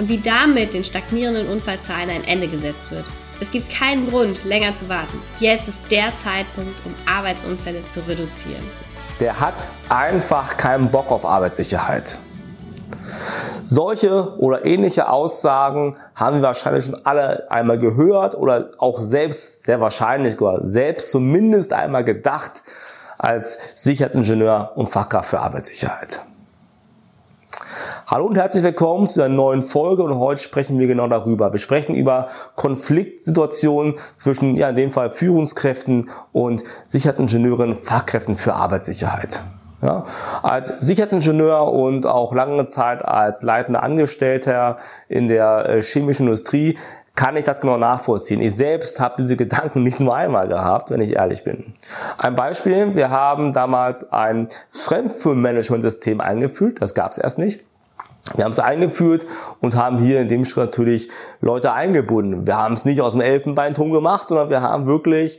und wie damit den stagnierenden Unfallzahlen ein Ende gesetzt wird. Es gibt keinen Grund, länger zu warten. Jetzt ist der Zeitpunkt, um Arbeitsunfälle zu reduzieren. Der hat einfach keinen Bock auf Arbeitssicherheit. Solche oder ähnliche Aussagen haben wir wahrscheinlich schon alle einmal gehört oder auch selbst, sehr wahrscheinlich, oder selbst zumindest einmal gedacht als Sicherheitsingenieur und Fachkraft für Arbeitssicherheit. Hallo und herzlich willkommen zu einer neuen Folge und heute sprechen wir genau darüber. Wir sprechen über Konfliktsituationen zwischen, ja, in dem Fall Führungskräften und Sicherheitsingenieuren, Fachkräften für Arbeitssicherheit. Ja, als Sicherheitsingenieur und auch lange Zeit als leitender Angestellter in der äh, chemischen Industrie kann ich das genau nachvollziehen. Ich selbst habe diese Gedanken nicht nur einmal gehabt, wenn ich ehrlich bin. Ein Beispiel, wir haben damals ein Fremdfirmenmanagementsystem eingeführt, das gab es erst nicht. Wir haben es eingeführt und haben hier in dem Schritt natürlich Leute eingebunden. Wir haben es nicht aus dem Elfenbeinturm gemacht, sondern wir haben wirklich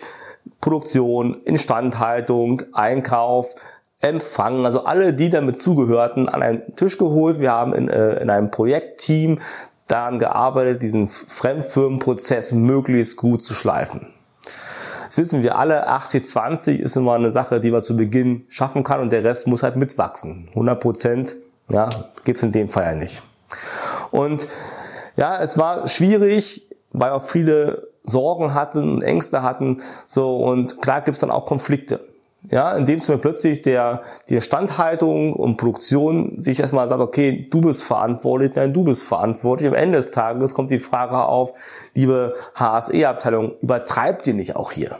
Produktion, Instandhaltung, Einkauf, Empfang, also alle, die damit zugehörten, an einen Tisch geholt. Wir haben in, äh, in einem Projektteam daran gearbeitet, diesen Fremdfirmenprozess möglichst gut zu schleifen. Das wissen wir alle, 80-20 ist immer eine Sache, die man zu Beginn schaffen kann und der Rest muss halt mitwachsen. 100 Prozent ja, gibt's in dem Fall ja nicht. Und ja, es war schwierig, weil auch viele Sorgen hatten und Ängste hatten. So und klar gibt's dann auch Konflikte. Ja, indem es mir plötzlich der, die Standhaltung und Produktion sich erstmal sagt, okay, du bist verantwortlich, nein, du bist verantwortlich. Am Ende des Tages kommt die Frage auf, liebe HSE-Abteilung, übertreibt ihr nicht auch hier?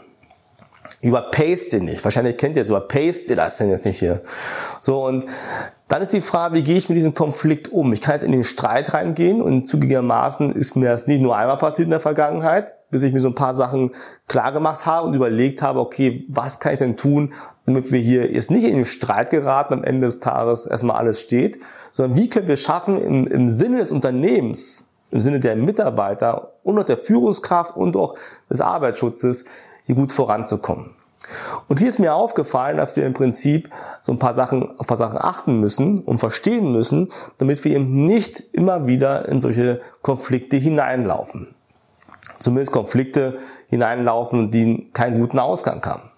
Überpaste ihr nicht? Wahrscheinlich kennt ihr es, überpaste ihr das denn jetzt nicht hier? So, und dann ist die Frage, wie gehe ich mit diesem Konflikt um? Ich kann jetzt in den Streit reingehen und zugegebenermaßen ist mir das nicht nur einmal passiert in der Vergangenheit, bis ich mir so ein paar Sachen klar gemacht habe und überlegt habe, okay, was kann ich denn tun, damit wir hier jetzt nicht in den Streit geraten, am Ende des Tages erstmal alles steht, sondern wie können wir schaffen, im, im Sinne des Unternehmens, im Sinne der Mitarbeiter und auch der Führungskraft und auch des Arbeitsschutzes hier gut voranzukommen. Und hier ist mir aufgefallen, dass wir im Prinzip so ein paar Sachen, auf ein paar Sachen achten müssen und verstehen müssen, damit wir eben nicht immer wieder in solche Konflikte hineinlaufen. Zumindest Konflikte hineinlaufen, die keinen guten Ausgang haben.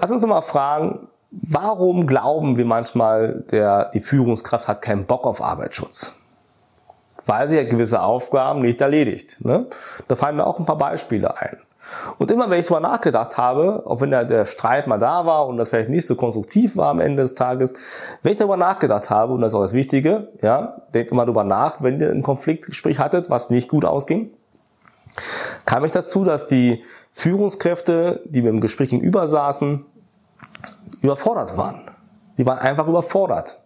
Lass uns nochmal fragen, warum glauben wir manchmal, der, die Führungskraft hat keinen Bock auf Arbeitsschutz? Weil sie ja gewisse Aufgaben nicht erledigt. Ne? Da fallen mir auch ein paar Beispiele ein. Und immer wenn ich darüber nachgedacht habe, auch wenn der, der Streit mal da war und das vielleicht nicht so konstruktiv war am Ende des Tages, wenn ich darüber nachgedacht habe, und das ist auch das Wichtige, ja, denkt immer darüber nach, wenn ihr ein Konfliktgespräch hattet, was nicht gut ausging, kam ich dazu, dass die Führungskräfte, die mir im Gespräch gegenüber saßen, überfordert waren. Die waren einfach überfordert.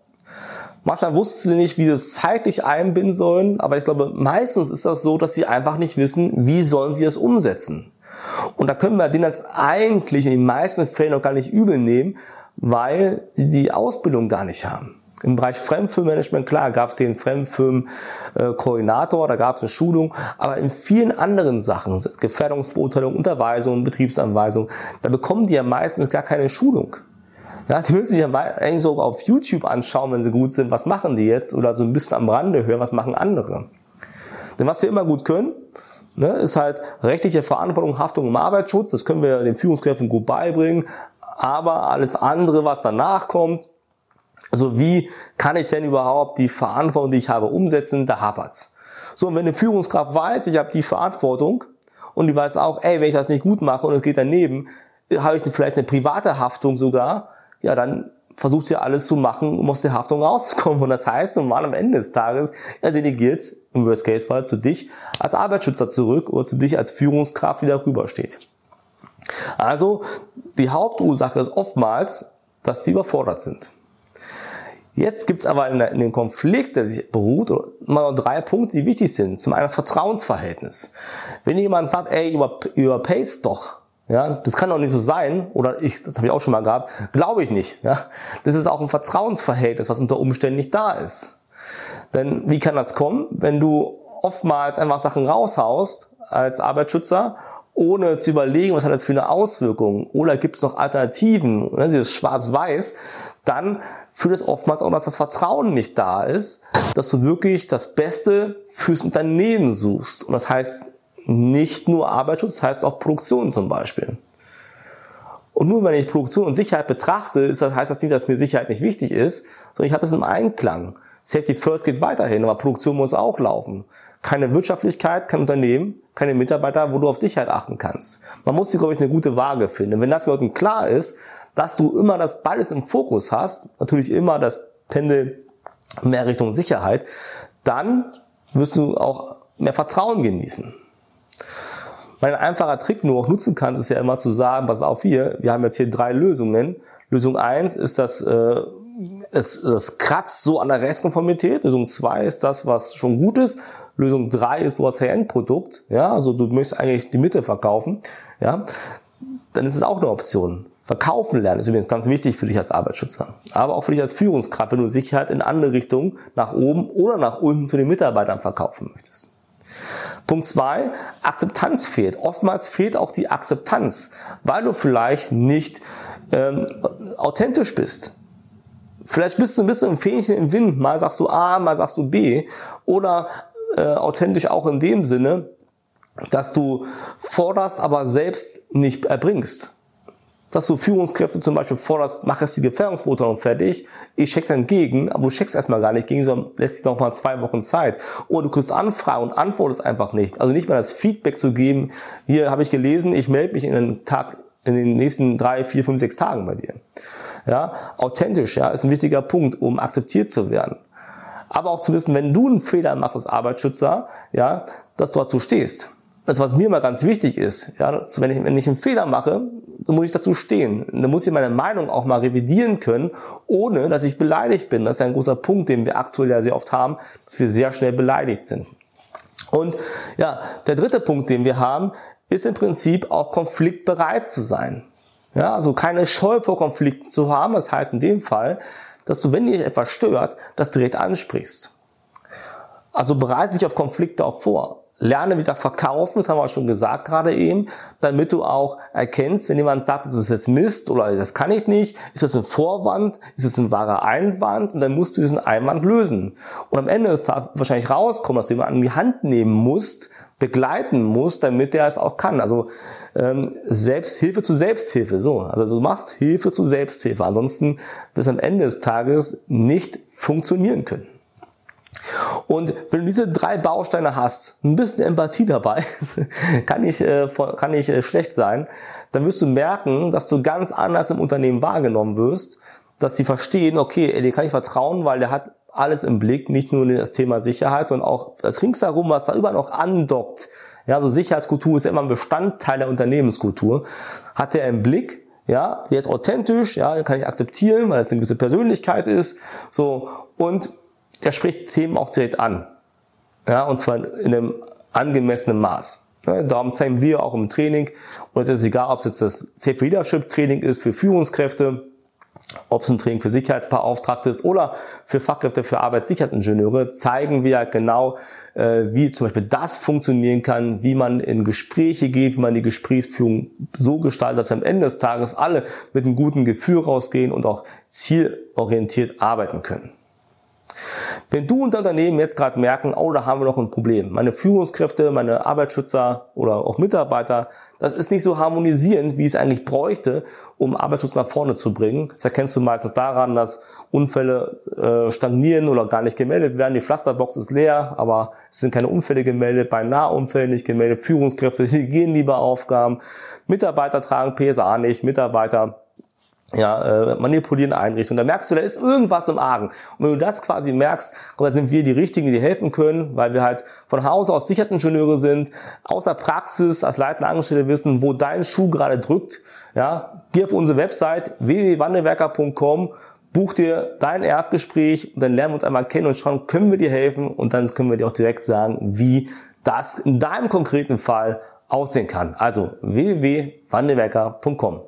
Manchmal wussten sie nicht, wie sie es zeitlich einbinden sollen, aber ich glaube, meistens ist das so, dass sie einfach nicht wissen, wie sollen sie es umsetzen. Und da können wir denen das eigentlich in den meisten Fällen noch gar nicht übel nehmen, weil sie die Ausbildung gar nicht haben. Im Bereich Fremdfirmenmanagement, klar, gab es den Fremdfirmenkoordinator, da gab es eine Schulung, aber in vielen anderen Sachen, Gefährdungsbeurteilung, Unterweisung, Betriebsanweisung, da bekommen die ja meistens gar keine Schulung. Ja, die müssen sich ja eigentlich so auf YouTube anschauen, wenn sie gut sind, was machen die jetzt, oder so ein bisschen am Rande hören, was machen andere. Denn was wir immer gut können, ne, ist halt rechtliche Verantwortung, Haftung im Arbeitsschutz. Das können wir den Führungskräften gut beibringen. Aber alles andere, was danach kommt, also wie kann ich denn überhaupt die Verantwortung, die ich habe, umsetzen? Da hapert's. So, und wenn eine Führungskraft weiß, ich habe die Verantwortung und die weiß auch, ey, wenn ich das nicht gut mache und es geht daneben, habe ich vielleicht eine private Haftung sogar, ja, dann versucht sie alles zu machen, um aus der Haftung rauszukommen. Und das heißt, normal am Ende des Tages, er delegiert im Worst-Case-Fall zu dich als Arbeitsschützer zurück oder zu dich als Führungskraft, die darüber steht. Also, die Hauptursache ist oftmals, dass sie überfordert sind. Jetzt gibt's aber in, in dem Konflikt, der sich beruht, immer noch drei Punkte, die wichtig sind. Zum einen das Vertrauensverhältnis. Wenn jemand sagt, ey, über, überpayst doch, ja, das kann doch nicht so sein, oder ich, das habe ich auch schon mal gehabt, glaube ich nicht. Ja, das ist auch ein Vertrauensverhältnis, was unter Umständen nicht da ist. Denn wie kann das kommen, wenn du oftmals einfach Sachen raushaust als Arbeitsschützer, ohne zu überlegen, was hat das für eine Auswirkung, oder gibt es noch Alternativen, ne, dieses Schwarz-Weiß, dann führt es oftmals auch, dass das Vertrauen nicht da ist, dass du wirklich das Beste fürs Unternehmen suchst. Und das heißt nicht nur Arbeitsschutz, das heißt auch Produktion zum Beispiel. Und nur wenn ich Produktion und Sicherheit betrachte, das, heißt das nicht, dass mir Sicherheit nicht wichtig ist, sondern ich habe es im Einklang. Safety First geht weiterhin, aber Produktion muss auch laufen. Keine Wirtschaftlichkeit, kein Unternehmen, keine Mitarbeiter, wo du auf Sicherheit achten kannst. Man muss hier, glaube ich, eine gute Waage finden. Und wenn das Leuten klar ist, dass du immer das beides im Fokus hast, natürlich immer das Pendel mehr Richtung Sicherheit, dann wirst du auch mehr Vertrauen genießen. Mein einfacher Trick, den du auch nutzen kannst, ist ja immer zu sagen, pass auf hier, wir haben jetzt hier drei Lösungen. Lösung eins ist das, äh, es, das kratzt so an der Rechtskonformität. Lösung zwei ist das, was schon gut ist. Lösung drei ist sowas High-End-Produkt. Ja, also du möchtest eigentlich die Mitte verkaufen. Ja, dann ist es auch eine Option. Verkaufen lernen ist übrigens ganz wichtig für dich als Arbeitsschützer. Aber auch für dich als Führungskraft, wenn du Sicherheit in andere Richtungen, nach oben oder nach unten zu den Mitarbeitern verkaufen möchtest. Punkt zwei, Akzeptanz fehlt. Oftmals fehlt auch die Akzeptanz, weil du vielleicht nicht ähm, authentisch bist. Vielleicht bist du ein bisschen im Fähnchen im Wind. Mal sagst du A, mal sagst du B. Oder äh, authentisch auch in dem Sinne, dass du forderst, aber selbst nicht erbringst dass du Führungskräfte zum Beispiel forderst, mach jetzt die Gefährdungsbeurteilung fertig, ich check dann gegen, aber du checkst erstmal gar nicht gegen, sondern lässt dir noch mal zwei Wochen Zeit. Oder du kriegst Anfragen und antwortest einfach nicht. Also nicht mal das Feedback zu geben, hier habe ich gelesen, ich melde mich in den Tag, in den nächsten drei, vier, fünf, sechs Tagen bei dir. Ja, authentisch, ja, ist ein wichtiger Punkt, um akzeptiert zu werden. Aber auch zu wissen, wenn du einen Fehler machst als Arbeitsschützer, ja, dass du dazu stehst das, was mir immer ganz wichtig ist, ja, wenn ich, wenn ich einen Fehler mache, so muss ich dazu stehen. Dann muss ich meine Meinung auch mal revidieren können, ohne dass ich beleidigt bin. Das ist ein großer Punkt, den wir aktuell ja sehr oft haben, dass wir sehr schnell beleidigt sind. Und ja, der dritte Punkt, den wir haben, ist im Prinzip auch konfliktbereit zu sein. Ja, also keine Scheu vor Konflikten zu haben. Das heißt in dem Fall, dass du, wenn dich etwas stört, das direkt ansprichst. Also bereite dich auf Konflikte auch vor lerne, wie gesagt, verkaufen, das haben wir auch schon gesagt gerade eben, damit du auch erkennst, wenn jemand sagt, das ist jetzt Mist oder das kann ich nicht, ist das ein Vorwand, ist das ein wahrer Einwand und dann musst du diesen Einwand lösen. Und am Ende ist da wahrscheinlich rauskommen, dass du jemanden an die Hand nehmen musst, begleiten musst, damit der es auch kann. Also ähm, Selbsthilfe zu Selbsthilfe, so. Also du machst Hilfe zu Selbsthilfe. Ansonsten wird es am Ende des Tages nicht funktionieren können. Und wenn du diese drei Bausteine hast, ein bisschen Empathie dabei, kann nicht, äh, kann nicht äh, schlecht sein, dann wirst du merken, dass du ganz anders im Unternehmen wahrgenommen wirst, dass sie verstehen, okay, ey, dem kann ich vertrauen, weil der hat alles im Blick, nicht nur das Thema Sicherheit, sondern auch das ringsherum, was da überall noch andockt. Ja, so Sicherheitskultur ist ja immer ein Bestandteil der Unternehmenskultur. Hat er im Blick, ja, der ist authentisch, ja, kann ich akzeptieren, weil es eine gewisse Persönlichkeit ist, so, und der spricht Themen auch direkt an. Ja, und zwar in einem angemessenen Maß. Ja, darum zeigen wir auch im Training, und es ist egal, ob es jetzt das Safe Leadership Training ist für Führungskräfte, ob es ein Training für Sicherheitsbeauftragte ist oder für Fachkräfte für Arbeitssicherheitsingenieure, zeigen wir genau, äh, wie zum Beispiel das funktionieren kann, wie man in Gespräche geht, wie man die Gesprächsführung so gestaltet, dass am Ende des Tages alle mit einem guten Gefühl rausgehen und auch zielorientiert arbeiten können. Wenn du und Unternehmen jetzt gerade merken, oh, da haben wir noch ein Problem. Meine Führungskräfte, meine Arbeitsschützer oder auch Mitarbeiter, das ist nicht so harmonisierend, wie es eigentlich bräuchte, um Arbeitsschutz nach vorne zu bringen. Das erkennst du meistens daran, dass Unfälle äh, stagnieren oder gar nicht gemeldet werden. Die Pflasterbox ist leer, aber es sind keine Unfälle gemeldet, bei Nahunfällen nicht gemeldet, Führungskräfte gehen lieber Aufgaben, Mitarbeiter tragen PSA nicht, Mitarbeiter ja, äh, manipulieren Einrichtungen. Da merkst du, da ist irgendwas im Argen. Und wenn du das quasi merkst, dann sind wir die Richtigen, die helfen können, weil wir halt von Hause aus Sicherheitsingenieure sind, außer Praxis als leitende Angestellte wissen, wo dein Schuh gerade drückt. Ja, geh auf unsere Website www.wandelwerker.com buch dir dein Erstgespräch und dann lernen wir uns einmal kennen und schauen, können wir dir helfen und dann können wir dir auch direkt sagen, wie das in deinem konkreten Fall aussehen kann. Also www.wandelwerker.com.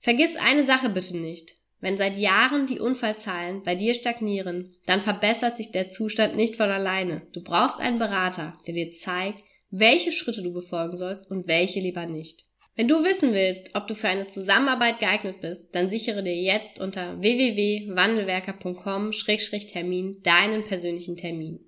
Vergiss eine Sache bitte nicht. Wenn seit Jahren die Unfallzahlen bei dir stagnieren, dann verbessert sich der Zustand nicht von alleine. Du brauchst einen Berater, der dir zeigt, welche Schritte du befolgen sollst und welche lieber nicht. Wenn du wissen willst, ob du für eine Zusammenarbeit geeignet bist, dann sichere dir jetzt unter www.wandelwerker.com-termin deinen persönlichen Termin.